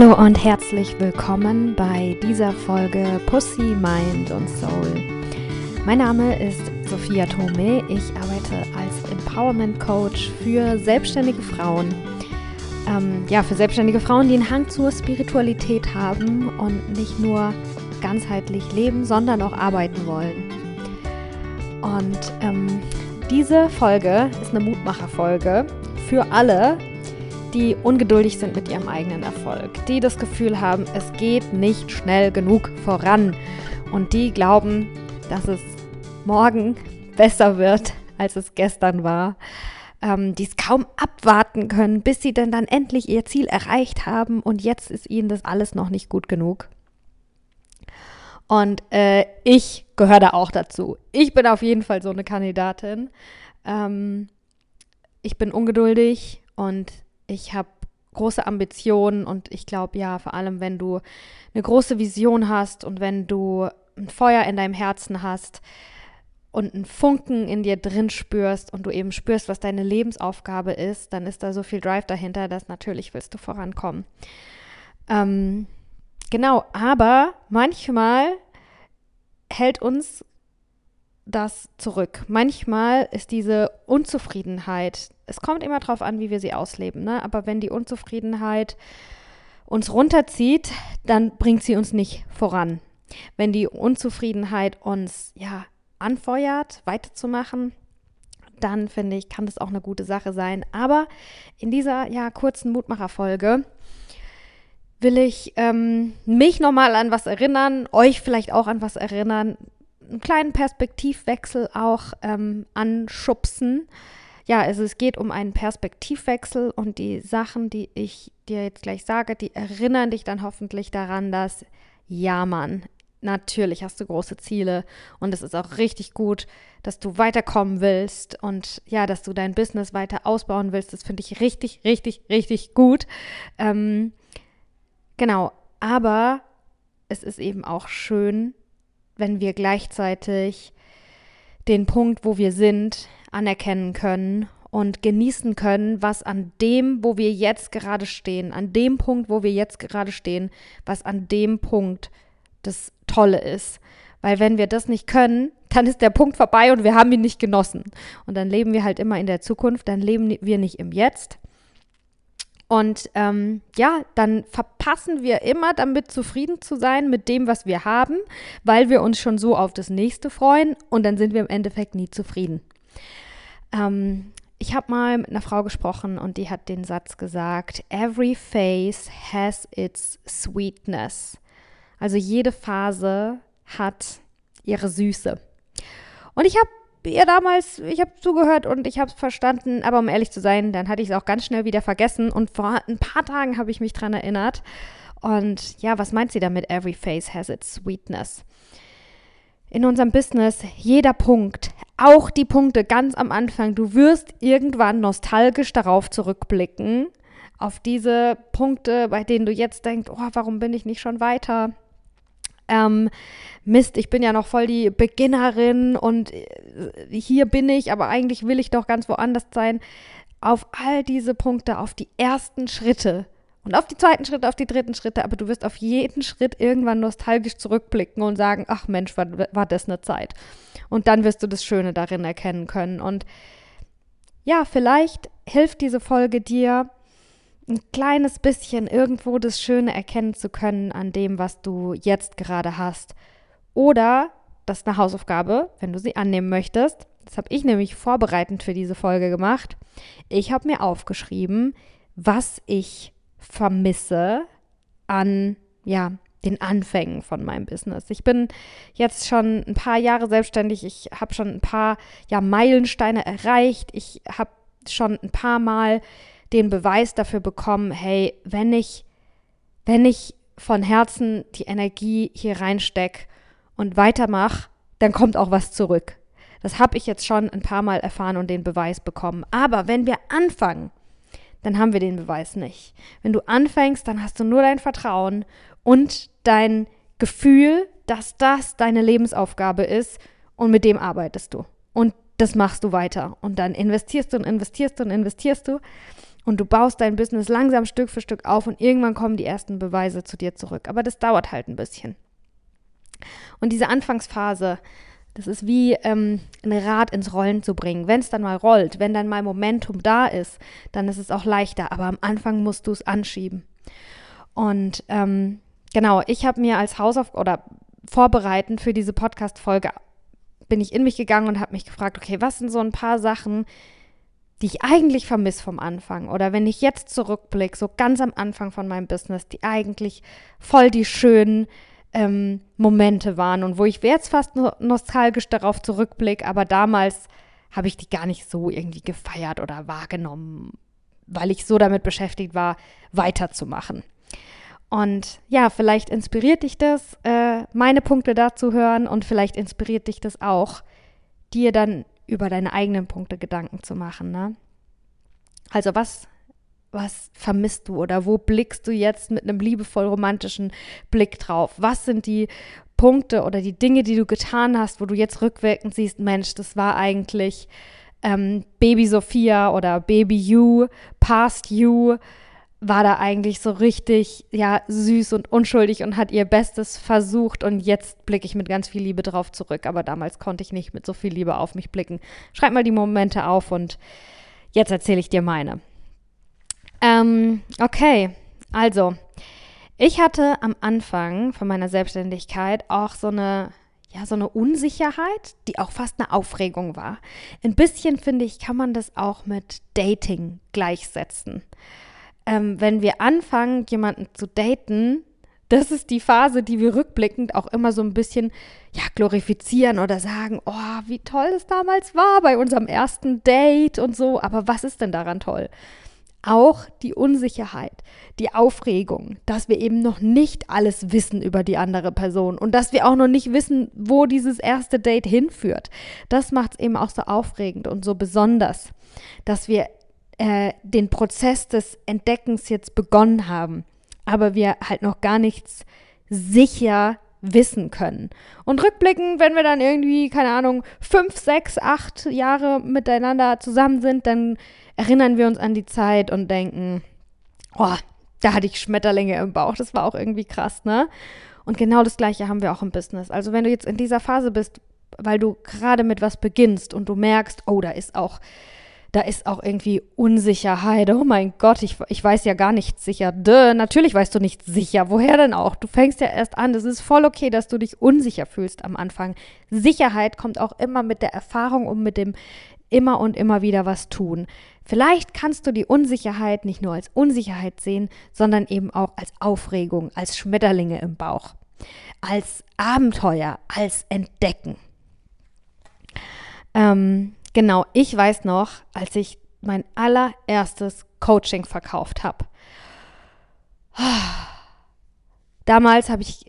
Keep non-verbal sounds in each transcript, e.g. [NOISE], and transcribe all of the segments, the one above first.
Hallo und herzlich willkommen bei dieser Folge Pussy, Mind und Soul. Mein Name ist Sophia Tome. Ich arbeite als Empowerment Coach für selbstständige Frauen. Ähm, ja, für selbstständige Frauen, die einen Hang zur Spiritualität haben und nicht nur ganzheitlich leben, sondern auch arbeiten wollen. Und ähm, diese Folge ist eine Mutmacherfolge für alle, die ungeduldig sind mit ihrem eigenen Erfolg, die das Gefühl haben, es geht nicht schnell genug voran und die glauben, dass es morgen besser wird, als es gestern war, ähm, die es kaum abwarten können, bis sie denn dann endlich ihr Ziel erreicht haben und jetzt ist ihnen das alles noch nicht gut genug. Und äh, ich gehöre da auch dazu. Ich bin auf jeden Fall so eine Kandidatin. Ähm, ich bin ungeduldig und ich habe große Ambitionen und ich glaube ja, vor allem wenn du eine große Vision hast und wenn du ein Feuer in deinem Herzen hast und einen Funken in dir drin spürst und du eben spürst, was deine Lebensaufgabe ist, dann ist da so viel Drive dahinter, dass natürlich willst du vorankommen. Ähm, genau, aber manchmal hält uns das zurück. Manchmal ist diese Unzufriedenheit, es kommt immer darauf an, wie wir sie ausleben, ne? aber wenn die Unzufriedenheit uns runterzieht, dann bringt sie uns nicht voran. Wenn die Unzufriedenheit uns ja anfeuert, weiterzumachen, dann finde ich, kann das auch eine gute Sache sein. Aber in dieser ja kurzen Mutmacherfolge will ich ähm, mich nochmal an was erinnern, euch vielleicht auch an was erinnern, einen kleinen Perspektivwechsel auch ähm, anschubsen. Ja, also es geht um einen Perspektivwechsel und die Sachen, die ich dir jetzt gleich sage, die erinnern dich dann hoffentlich daran, dass ja, Mann, natürlich hast du große Ziele und es ist auch richtig gut, dass du weiterkommen willst und ja, dass du dein Business weiter ausbauen willst. Das finde ich richtig, richtig, richtig gut. Ähm, genau, aber es ist eben auch schön, wenn wir gleichzeitig den Punkt, wo wir sind, anerkennen können und genießen können, was an dem, wo wir jetzt gerade stehen, an dem Punkt, wo wir jetzt gerade stehen, was an dem Punkt das Tolle ist. Weil wenn wir das nicht können, dann ist der Punkt vorbei und wir haben ihn nicht genossen. Und dann leben wir halt immer in der Zukunft, dann leben wir nicht im Jetzt. Und ähm, ja, dann verpassen wir immer damit zufrieden zu sein mit dem, was wir haben, weil wir uns schon so auf das nächste freuen und dann sind wir im Endeffekt nie zufrieden. Ähm, ich habe mal mit einer Frau gesprochen und die hat den Satz gesagt, Every phase has its sweetness. Also jede Phase hat ihre Süße. Und ich habe ihr damals, ich habe zugehört und ich habe es verstanden, aber um ehrlich zu sein, dann hatte ich es auch ganz schnell wieder vergessen und vor ein paar Tagen habe ich mich dran erinnert. Und ja, was meint sie damit? Every face has its sweetness. In unserem Business, jeder Punkt, auch die Punkte ganz am Anfang, du wirst irgendwann nostalgisch darauf zurückblicken, auf diese Punkte, bei denen du jetzt denkst, oh, warum bin ich nicht schon weiter? ähm, Mist, ich bin ja noch voll die Beginnerin und äh, hier bin ich, aber eigentlich will ich doch ganz woanders sein. Auf all diese Punkte, auf die ersten Schritte und auf die zweiten Schritte, auf die dritten Schritte, aber du wirst auf jeden Schritt irgendwann nostalgisch zurückblicken und sagen, ach Mensch, war, war das eine Zeit. Und dann wirst du das Schöne darin erkennen können. Und ja, vielleicht hilft diese Folge dir, ein kleines bisschen irgendwo das Schöne erkennen zu können an dem, was du jetzt gerade hast. Oder, das ist eine Hausaufgabe, wenn du sie annehmen möchtest. Das habe ich nämlich vorbereitend für diese Folge gemacht. Ich habe mir aufgeschrieben, was ich vermisse an, ja, den Anfängen von meinem Business. Ich bin jetzt schon ein paar Jahre selbstständig. Ich habe schon ein paar ja, Meilensteine erreicht. Ich habe schon ein paar Mal den Beweis dafür bekommen, hey, wenn ich, wenn ich von Herzen die Energie hier reinstecke und weitermache, dann kommt auch was zurück. Das habe ich jetzt schon ein paar Mal erfahren und den Beweis bekommen. Aber wenn wir anfangen, dann haben wir den Beweis nicht. Wenn du anfängst, dann hast du nur dein Vertrauen und dein Gefühl, dass das deine Lebensaufgabe ist und mit dem arbeitest du. Und das machst du weiter. Und dann investierst du und investierst du und investierst du. Und du baust dein Business langsam Stück für Stück auf und irgendwann kommen die ersten Beweise zu dir zurück. Aber das dauert halt ein bisschen. Und diese Anfangsphase, das ist wie ähm, ein Rad ins Rollen zu bringen. Wenn es dann mal rollt, wenn dann mal Momentum da ist, dann ist es auch leichter. Aber am Anfang musst du es anschieben. Und ähm, genau, ich habe mir als Hausaufgabe oder vorbereitend für diese Podcast-Folge bin ich in mich gegangen und habe mich gefragt, okay, was sind so ein paar Sachen, die ich eigentlich vermisse vom Anfang oder wenn ich jetzt zurückblicke, so ganz am Anfang von meinem Business, die eigentlich voll die schönen ähm, Momente waren und wo ich jetzt fast nostalgisch darauf zurückblicke, aber damals habe ich die gar nicht so irgendwie gefeiert oder wahrgenommen, weil ich so damit beschäftigt war, weiterzumachen. Und ja, vielleicht inspiriert dich das, äh, meine Punkte dazu hören und vielleicht inspiriert dich das auch, dir dann über deine eigenen Punkte Gedanken zu machen. Ne? Also was, was vermisst du oder wo blickst du jetzt mit einem liebevoll romantischen Blick drauf? Was sind die Punkte oder die Dinge, die du getan hast, wo du jetzt rückwirkend siehst, Mensch, das war eigentlich ähm, Baby Sophia oder Baby You, Past You, war da eigentlich so richtig, ja, süß und unschuldig und hat ihr Bestes versucht und jetzt blicke ich mit ganz viel Liebe drauf zurück. Aber damals konnte ich nicht mit so viel Liebe auf mich blicken. Schreib mal die Momente auf und jetzt erzähle ich dir meine. Ähm, okay, also, ich hatte am Anfang von meiner Selbstständigkeit auch so eine ja, so eine Unsicherheit, die auch fast eine Aufregung war. Ein bisschen, finde ich, kann man das auch mit Dating gleichsetzen ähm, wenn wir anfangen, jemanden zu daten, das ist die Phase, die wir rückblickend auch immer so ein bisschen ja, glorifizieren oder sagen, oh, wie toll es damals war bei unserem ersten Date und so. Aber was ist denn daran toll? Auch die Unsicherheit, die Aufregung, dass wir eben noch nicht alles wissen über die andere Person und dass wir auch noch nicht wissen, wo dieses erste Date hinführt. Das macht es eben auch so aufregend und so besonders, dass wir äh, den Prozess des Entdeckens jetzt begonnen haben, aber wir halt noch gar nichts sicher wissen können. Und rückblickend, wenn wir dann irgendwie, keine Ahnung, fünf, sechs, acht Jahre miteinander zusammen sind, dann erinnern wir uns an die Zeit und denken, oh, da hatte ich Schmetterlinge im Bauch. Das war auch irgendwie krass, ne? Und genau das Gleiche haben wir auch im Business. Also wenn du jetzt in dieser Phase bist, weil du gerade mit was beginnst und du merkst, oh, da ist auch da ist auch irgendwie Unsicherheit. Oh mein Gott, ich, ich weiß ja gar nicht sicher. Duh, natürlich weißt du nicht sicher. Woher denn auch? Du fängst ja erst an. Es ist voll okay, dass du dich unsicher fühlst am Anfang. Sicherheit kommt auch immer mit der Erfahrung und mit dem immer und immer wieder was tun. Vielleicht kannst du die Unsicherheit nicht nur als Unsicherheit sehen, sondern eben auch als Aufregung, als Schmetterlinge im Bauch, als Abenteuer, als Entdecken. Ähm, Genau, ich weiß noch, als ich mein allererstes Coaching verkauft habe. Damals habe ich,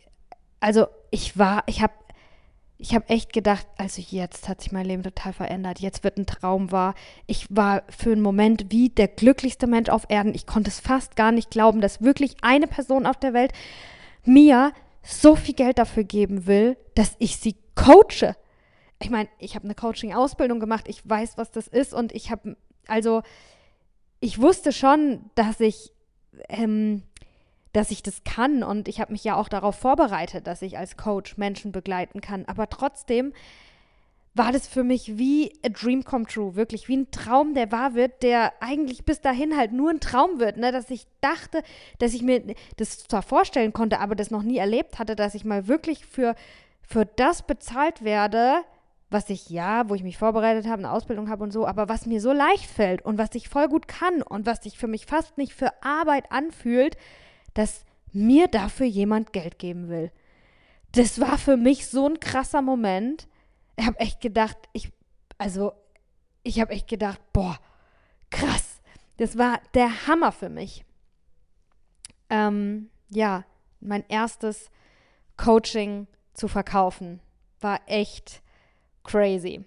also ich war, ich habe ich habe echt gedacht, also jetzt hat sich mein Leben total verändert. Jetzt wird ein Traum wahr. Ich war für einen Moment wie der glücklichste Mensch auf Erden. Ich konnte es fast gar nicht glauben, dass wirklich eine Person auf der Welt mir so viel Geld dafür geben will, dass ich sie coache ich meine, ich habe eine Coaching-Ausbildung gemacht, ich weiß, was das ist und ich habe, also ich wusste schon, dass ich, ähm, dass ich das kann und ich habe mich ja auch darauf vorbereitet, dass ich als Coach Menschen begleiten kann. Aber trotzdem war das für mich wie a dream come true, wirklich wie ein Traum, der wahr wird, der eigentlich bis dahin halt nur ein Traum wird, ne? dass ich dachte, dass ich mir das zwar vorstellen konnte, aber das noch nie erlebt hatte, dass ich mal wirklich für, für das bezahlt werde, was ich ja, wo ich mich vorbereitet habe, eine Ausbildung habe und so, aber was mir so leicht fällt und was ich voll gut kann und was sich für mich fast nicht für Arbeit anfühlt, dass mir dafür jemand Geld geben will. Das war für mich so ein krasser Moment. Ich habe echt gedacht, ich, also, ich habe echt gedacht, boah, krass. Das war der Hammer für mich. Ähm, ja, mein erstes Coaching zu verkaufen war echt crazy.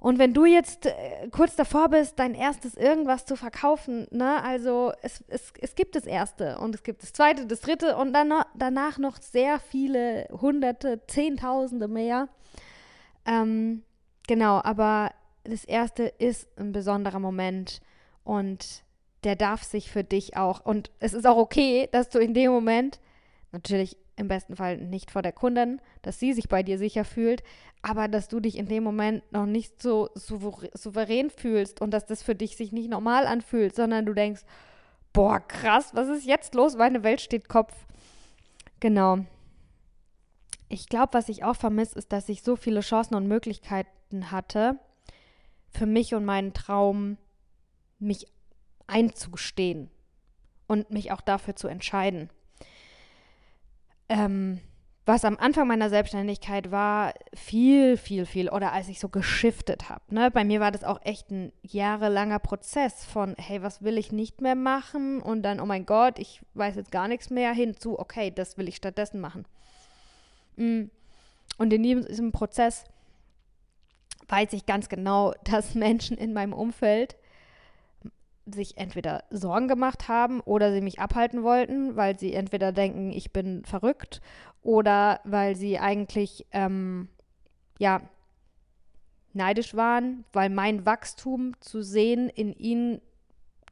Und wenn du jetzt äh, kurz davor bist, dein erstes irgendwas zu verkaufen, ne, also es, es, es gibt das erste und es gibt das zweite, das dritte und dann noch, danach noch sehr viele hunderte, zehntausende mehr. Ähm, genau, aber das erste ist ein besonderer Moment und der darf sich für dich auch. Und es ist auch okay, dass du in dem Moment, natürlich im besten Fall nicht vor der Kundin, dass sie sich bei dir sicher fühlt, aber dass du dich in dem Moment noch nicht so souverän fühlst und dass das für dich sich nicht normal anfühlt, sondern du denkst, boah, krass, was ist jetzt los? Meine Welt steht Kopf. Genau. Ich glaube, was ich auch vermisse, ist, dass ich so viele Chancen und Möglichkeiten hatte, für mich und meinen Traum mich einzustehen und mich auch dafür zu entscheiden. Ähm, was am Anfang meiner Selbstständigkeit war, viel, viel, viel, oder als ich so geschiftet habe. Ne? Bei mir war das auch echt ein jahrelanger Prozess von, hey, was will ich nicht mehr machen? Und dann, oh mein Gott, ich weiß jetzt gar nichts mehr, hinzu, okay, das will ich stattdessen machen. Mm. Und in diesem Prozess weiß ich ganz genau, [LAUGHS] dass Menschen in meinem Umfeld sich entweder Sorgen gemacht haben oder sie mich abhalten wollten, weil sie entweder denken, ich bin verrückt oder weil sie eigentlich, ähm, ja, neidisch waren, weil mein Wachstum zu sehen in ihnen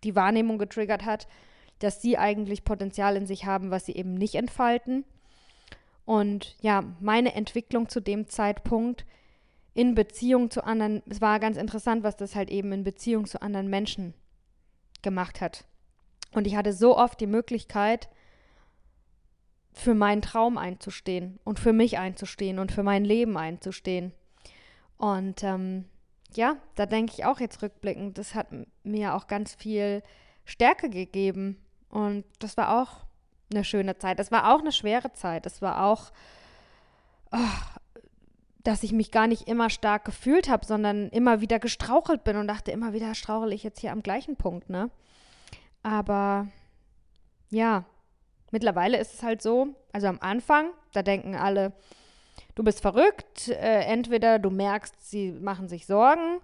die Wahrnehmung getriggert hat, dass sie eigentlich Potenzial in sich haben, was sie eben nicht entfalten. Und ja, meine Entwicklung zu dem Zeitpunkt in Beziehung zu anderen, es war ganz interessant, was das halt eben in Beziehung zu anderen Menschen gemacht hat. Und ich hatte so oft die Möglichkeit, für meinen Traum einzustehen und für mich einzustehen und für mein Leben einzustehen. Und ähm, ja, da denke ich auch jetzt rückblickend, das hat mir auch ganz viel Stärke gegeben. Und das war auch eine schöne Zeit. Das war auch eine schwere Zeit. Das war auch, oh, dass ich mich gar nicht immer stark gefühlt habe, sondern immer wieder gestrauchelt bin und dachte, immer wieder strauchel ich jetzt hier am gleichen Punkt, ne? Aber ja, Mittlerweile ist es halt so, also am Anfang, da denken alle, du bist verrückt, äh, entweder du merkst, sie machen sich Sorgen,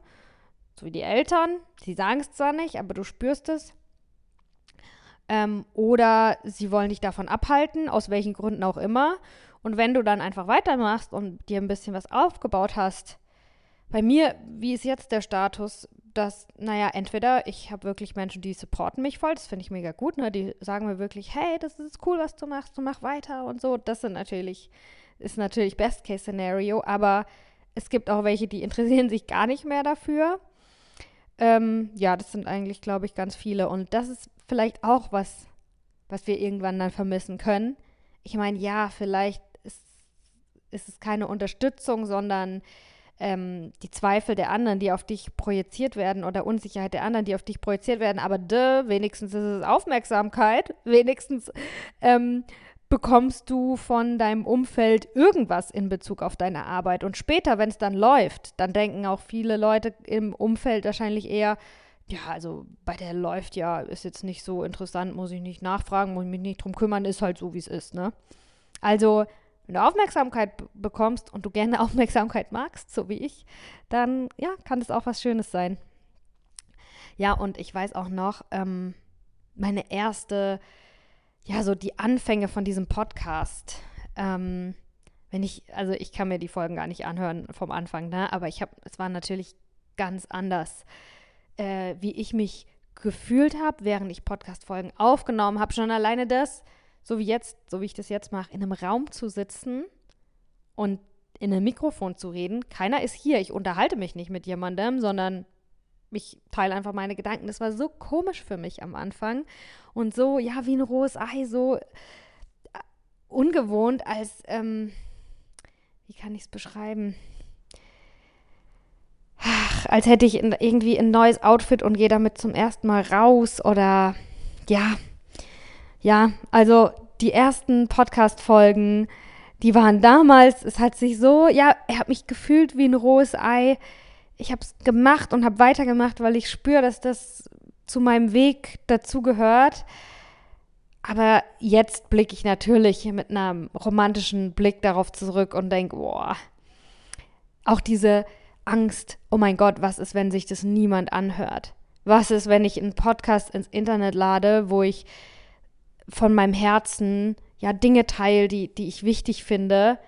so wie die Eltern, sie sagen es zwar nicht, aber du spürst es. Ähm, oder sie wollen dich davon abhalten, aus welchen Gründen auch immer. Und wenn du dann einfach weitermachst und dir ein bisschen was aufgebaut hast, bei mir, wie ist jetzt der Status? dass, naja, entweder ich habe wirklich Menschen, die supporten mich voll, das finde ich mega gut, ne? Die sagen mir wirklich, hey, das ist cool, was du machst, du mach weiter und so. Das sind natürlich, ist natürlich Best-Case-Szenario, aber es gibt auch welche, die [LAUGHS] interessieren sich gar nicht mehr dafür. Ähm, ja, das sind eigentlich, glaube ich, ganz viele. Und das ist vielleicht auch was, was wir irgendwann dann vermissen können. Ich meine, ja, vielleicht ist, ist es keine Unterstützung, sondern ähm, die Zweifel der anderen, die auf dich projiziert werden oder Unsicherheit der anderen, die auf dich projiziert werden, aber de, wenigstens ist es Aufmerksamkeit, wenigstens ähm, bekommst du von deinem Umfeld irgendwas in Bezug auf deine Arbeit. Und später, wenn es dann läuft, dann denken auch viele Leute im Umfeld wahrscheinlich eher, ja, also bei der läuft ja, ist jetzt nicht so interessant, muss ich nicht nachfragen, muss ich mich nicht drum kümmern, ist halt so, wie es ist, ne? Also wenn du Aufmerksamkeit bekommst und du gerne [LAUGHS] Aufmerksamkeit magst, so wie ich, dann ja, kann das auch was Schönes sein. Ja, und ich weiß auch noch, ähm, meine erste, ja, so die Anfänge von diesem Podcast. Ähm, wenn ich, also ich kann mir die Folgen gar nicht anhören vom Anfang, ne? Aber ich habe, es war natürlich ganz anders, äh, wie ich mich gefühlt habe, während ich Podcast-Folgen aufgenommen habe. Schon alleine das, so wie jetzt, so wie ich das jetzt mache, in einem Raum zu sitzen und in einem Mikrofon zu reden. Keiner ist hier. Ich unterhalte mich nicht mit jemandem, sondern ich teile einfach meine Gedanken. Das war so komisch für mich am Anfang und so, ja, wie ein rohes Ei, so äh, ungewohnt, als, ähm, wie kann ich es beschreiben? Als hätte ich irgendwie ein neues Outfit und gehe damit zum ersten Mal raus oder ja, ja, also die ersten Podcast-Folgen, die waren damals, es hat sich so, ja, er hat mich gefühlt wie ein rohes Ei. Ich habe es gemacht und habe weitergemacht, weil ich spüre, dass das zu meinem Weg dazugehört. Aber jetzt blicke ich natürlich mit einem romantischen Blick darauf zurück und denke, boah, auch diese Angst, oh mein Gott, was ist, wenn sich das niemand anhört? Was ist, wenn ich einen Podcast ins Internet lade, wo ich von meinem Herzen ja Dinge teile, die, die ich wichtig finde.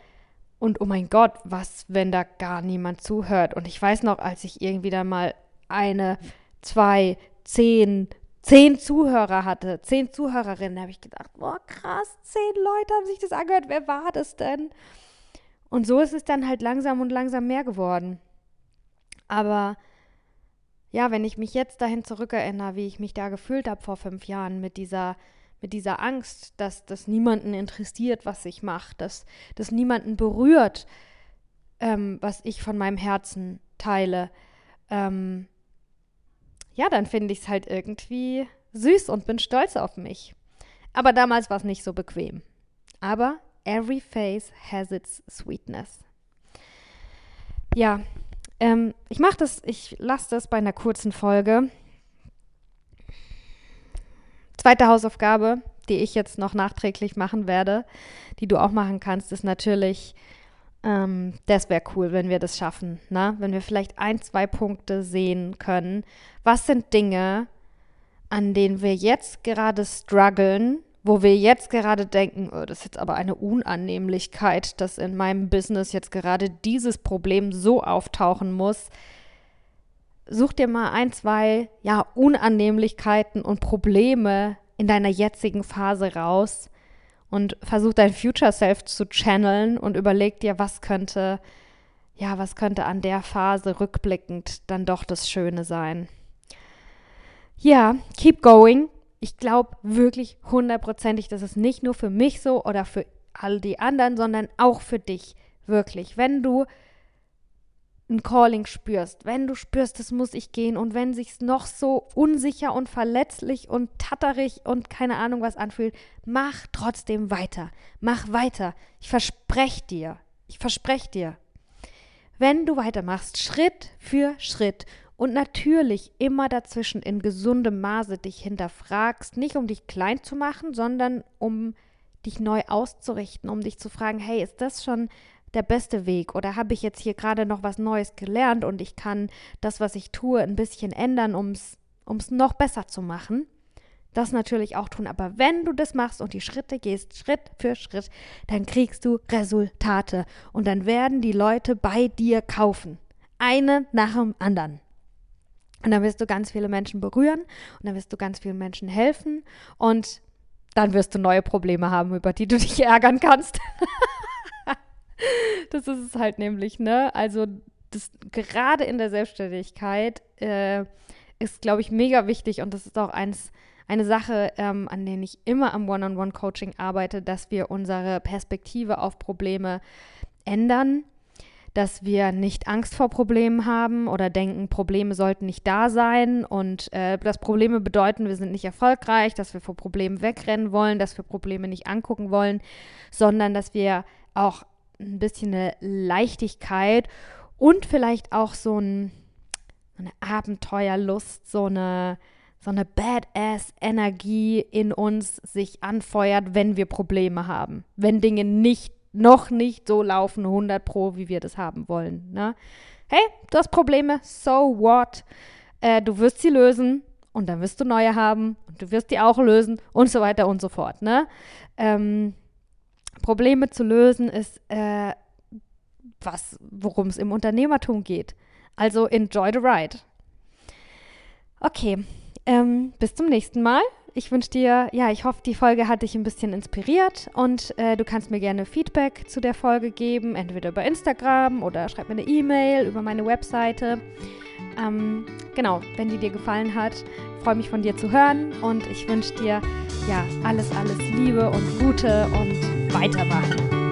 Und oh mein Gott, was, wenn da gar niemand zuhört? Und ich weiß noch, als ich irgendwie dann mal eine, zwei, zehn, zehn Zuhörer hatte, zehn Zuhörerinnen, habe ich gedacht, boah, krass, zehn Leute haben sich das angehört, wer war das denn? Und so ist es dann halt langsam und langsam mehr geworden. Aber ja, wenn ich mich jetzt dahin zurückerinnere, wie ich mich da gefühlt habe vor fünf Jahren mit dieser, mit dieser Angst, dass das niemanden interessiert, was ich mache, dass das niemanden berührt, ähm, was ich von meinem Herzen teile, ähm, ja, dann finde ich es halt irgendwie süß und bin stolz auf mich. Aber damals war es nicht so bequem. Aber every face has its sweetness. Ja, ähm, ich mache das, ich lasse das bei einer kurzen Folge. Zweite Hausaufgabe, die ich jetzt noch nachträglich machen werde, die du auch machen kannst, ist natürlich ähm, das wäre cool, wenn wir das schaffen, ne? Wenn wir vielleicht ein, zwei Punkte sehen können. Was sind Dinge, an denen wir jetzt gerade strugglen, wo wir jetzt gerade denken, oh, das ist jetzt aber eine Unannehmlichkeit, dass in meinem Business jetzt gerade dieses Problem so auftauchen muss. Such dir mal ein, zwei, ja, Unannehmlichkeiten und Probleme in deiner jetzigen Phase raus und versuch dein Future Self zu channeln und überleg dir, was könnte, ja, was könnte an der Phase rückblickend dann doch das Schöne sein. Ja, keep going. Ich glaube wirklich hundertprozentig, das ist nicht nur für mich so oder für all die anderen, sondern auch für dich. Wirklich. Wenn du ein Calling spürst, wenn du spürst, das muss ich gehen und wenn sich's noch so unsicher und verletzlich und tatterig und keine Ahnung was anfühlt, mach trotzdem weiter. Mach weiter. Ich verspreche dir. Ich verspreche dir. Wenn du weitermachst, Schritt für Schritt und natürlich immer dazwischen in gesundem Maße dich hinterfragst, nicht um dich klein zu machen, sondern um dich neu auszurichten, um dich zu fragen, hey, ist das schon der beste Weg? Oder habe ich jetzt hier gerade noch was Neues gelernt und ich kann das, was ich tue, ein bisschen ändern, um es noch besser zu machen? Das natürlich auch tun. Aber wenn du das machst und die Schritte gehst, Schritt für Schritt, dann kriegst du Resultate. Und dann werden die Leute bei dir kaufen. Eine nach dem anderen. Und dann wirst du ganz viele Menschen berühren und dann wirst du ganz vielen Menschen helfen und dann wirst du neue Probleme haben, über die du dich [LAUGHS] ärgern kannst. [LAUGHS] das ist es halt nämlich, ne? Also das, gerade in der Selbstständigkeit äh, ist, glaube ich, mega wichtig und das ist auch eins, eine Sache, ähm, an der ich immer am One-on-One-Coaching arbeite, dass wir unsere Perspektive auf Probleme ändern, dass wir nicht Angst vor Problemen haben oder denken, Probleme sollten nicht da sein und äh, dass Probleme bedeuten, wir sind nicht erfolgreich, dass wir vor Problemen wegrennen wollen, dass wir Probleme nicht angucken wollen, sondern dass wir auch ein bisschen eine Leichtigkeit und vielleicht auch so ein, eine Abenteuerlust, so eine, so eine Badass-Energie in uns sich anfeuert, wenn wir Probleme haben. Wenn Dinge nicht, noch nicht so laufen, 100 Pro, wie wir das haben wollen. Ne? Hey, du hast Probleme, so what? Äh, du wirst sie lösen und dann wirst du neue haben und du wirst die auch lösen und so weiter und so fort. Ne? Ähm, Probleme zu lösen ist äh, was, worum es im Unternehmertum geht. Also enjoy the ride. Okay, ähm, bis zum nächsten Mal. Ich wünsche dir, ja, ich hoffe, die Folge hat dich ein bisschen inspiriert und äh, du kannst mir gerne Feedback zu der Folge geben, entweder über Instagram oder schreib mir eine E-Mail über meine Webseite. Ähm, genau, wenn die dir gefallen hat, freue mich von dir zu hören und ich wünsche dir ja alles, alles Liebe und Gute und weitermachen.